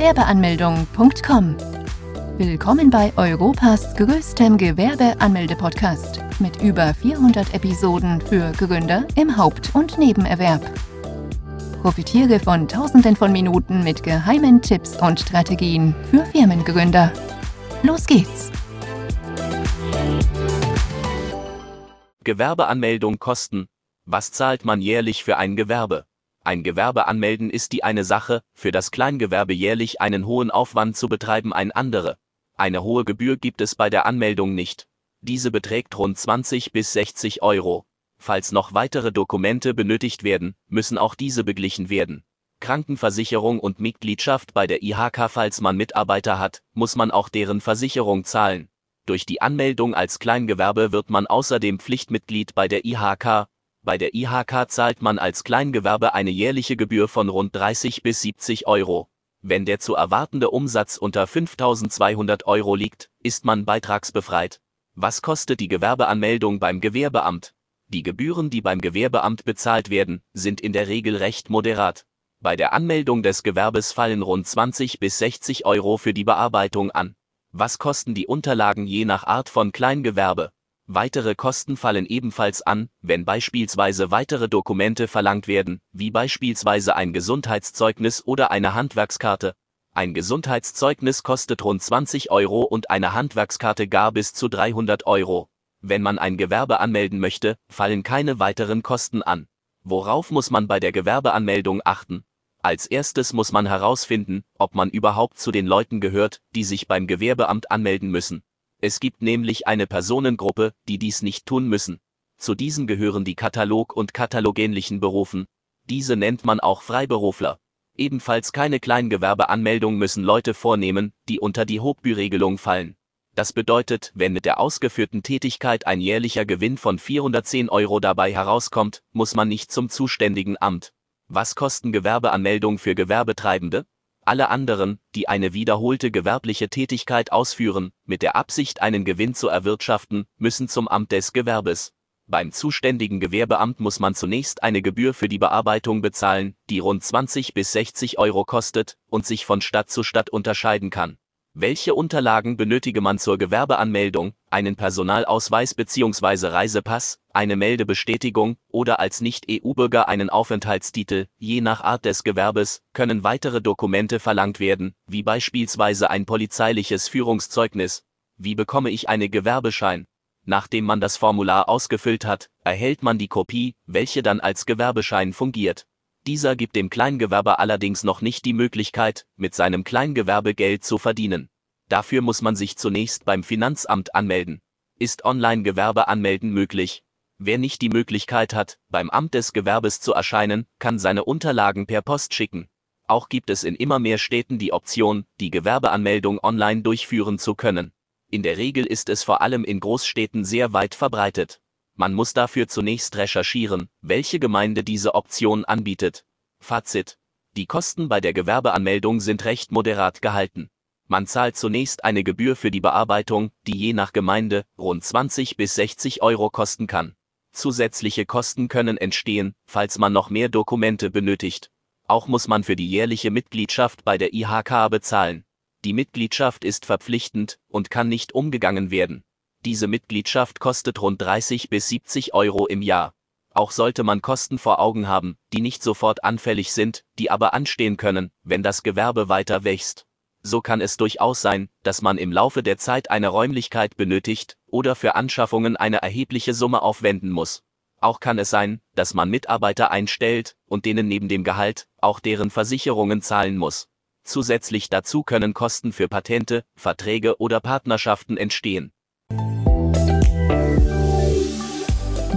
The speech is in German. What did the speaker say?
Gewerbeanmeldung.com. Willkommen bei Europas größtem Gewerbeanmelde-Podcast mit über 400 Episoden für Gründer im Haupt- und Nebenerwerb. Profitiere von Tausenden von Minuten mit geheimen Tipps und Strategien für Firmengründer. Los geht's! Gewerbeanmeldung Kosten. Was zahlt man jährlich für ein Gewerbe? Ein Gewerbe anmelden ist die eine Sache, für das Kleingewerbe jährlich einen hohen Aufwand zu betreiben ein andere. Eine hohe Gebühr gibt es bei der Anmeldung nicht. Diese beträgt rund 20 bis 60 Euro. Falls noch weitere Dokumente benötigt werden, müssen auch diese beglichen werden. Krankenversicherung und Mitgliedschaft bei der IHK Falls man Mitarbeiter hat, muss man auch deren Versicherung zahlen. Durch die Anmeldung als Kleingewerbe wird man außerdem Pflichtmitglied bei der IHK. Bei der IHK zahlt man als Kleingewerbe eine jährliche Gebühr von rund 30 bis 70 Euro. Wenn der zu erwartende Umsatz unter 5200 Euro liegt, ist man beitragsbefreit. Was kostet die Gewerbeanmeldung beim Gewerbeamt? Die Gebühren, die beim Gewerbeamt bezahlt werden, sind in der Regel recht moderat. Bei der Anmeldung des Gewerbes fallen rund 20 bis 60 Euro für die Bearbeitung an. Was kosten die Unterlagen je nach Art von Kleingewerbe? Weitere Kosten fallen ebenfalls an, wenn beispielsweise weitere Dokumente verlangt werden, wie beispielsweise ein Gesundheitszeugnis oder eine Handwerkskarte. Ein Gesundheitszeugnis kostet rund 20 Euro und eine Handwerkskarte gar bis zu 300 Euro. Wenn man ein Gewerbe anmelden möchte, fallen keine weiteren Kosten an. Worauf muss man bei der Gewerbeanmeldung achten? Als erstes muss man herausfinden, ob man überhaupt zu den Leuten gehört, die sich beim Gewerbeamt anmelden müssen. Es gibt nämlich eine Personengruppe, die dies nicht tun müssen. Zu diesen gehören die Katalog- und katalogähnlichen Berufen. Diese nennt man auch Freiberufler. Ebenfalls keine Kleingewerbeanmeldung müssen Leute vornehmen, die unter die Hochbüregelung fallen. Das bedeutet, wenn mit der ausgeführten Tätigkeit ein jährlicher Gewinn von 410 Euro dabei herauskommt, muss man nicht zum zuständigen Amt. Was kosten Gewerbeanmeldung für Gewerbetreibende? Alle anderen, die eine wiederholte gewerbliche Tätigkeit ausführen, mit der Absicht einen Gewinn zu erwirtschaften, müssen zum Amt des Gewerbes. Beim zuständigen Gewerbeamt muss man zunächst eine Gebühr für die Bearbeitung bezahlen, die rund 20 bis 60 Euro kostet und sich von Stadt zu Stadt unterscheiden kann. Welche Unterlagen benötige man zur Gewerbeanmeldung? Einen Personalausweis bzw. Reisepass, eine Meldebestätigung oder als Nicht-EU-Bürger einen Aufenthaltstitel. Je nach Art des Gewerbes können weitere Dokumente verlangt werden, wie beispielsweise ein polizeiliches Führungszeugnis. Wie bekomme ich einen Gewerbeschein? Nachdem man das Formular ausgefüllt hat, erhält man die Kopie, welche dann als Gewerbeschein fungiert. Dieser gibt dem Kleingewerber allerdings noch nicht die Möglichkeit, mit seinem Kleingewerbe Geld zu verdienen. Dafür muss man sich zunächst beim Finanzamt anmelden. Ist Online-Gewerbe anmelden möglich? Wer nicht die Möglichkeit hat, beim Amt des Gewerbes zu erscheinen, kann seine Unterlagen per Post schicken. Auch gibt es in immer mehr Städten die Option, die Gewerbeanmeldung online durchführen zu können. In der Regel ist es vor allem in Großstädten sehr weit verbreitet. Man muss dafür zunächst recherchieren, welche Gemeinde diese Option anbietet. Fazit. Die Kosten bei der Gewerbeanmeldung sind recht moderat gehalten. Man zahlt zunächst eine Gebühr für die Bearbeitung, die je nach Gemeinde rund 20 bis 60 Euro kosten kann. Zusätzliche Kosten können entstehen, falls man noch mehr Dokumente benötigt. Auch muss man für die jährliche Mitgliedschaft bei der IHK bezahlen. Die Mitgliedschaft ist verpflichtend und kann nicht umgegangen werden. Diese Mitgliedschaft kostet rund 30 bis 70 Euro im Jahr. Auch sollte man Kosten vor Augen haben, die nicht sofort anfällig sind, die aber anstehen können, wenn das Gewerbe weiter wächst. So kann es durchaus sein, dass man im Laufe der Zeit eine Räumlichkeit benötigt oder für Anschaffungen eine erhebliche Summe aufwenden muss. Auch kann es sein, dass man Mitarbeiter einstellt und denen neben dem Gehalt auch deren Versicherungen zahlen muss. Zusätzlich dazu können Kosten für Patente, Verträge oder Partnerschaften entstehen.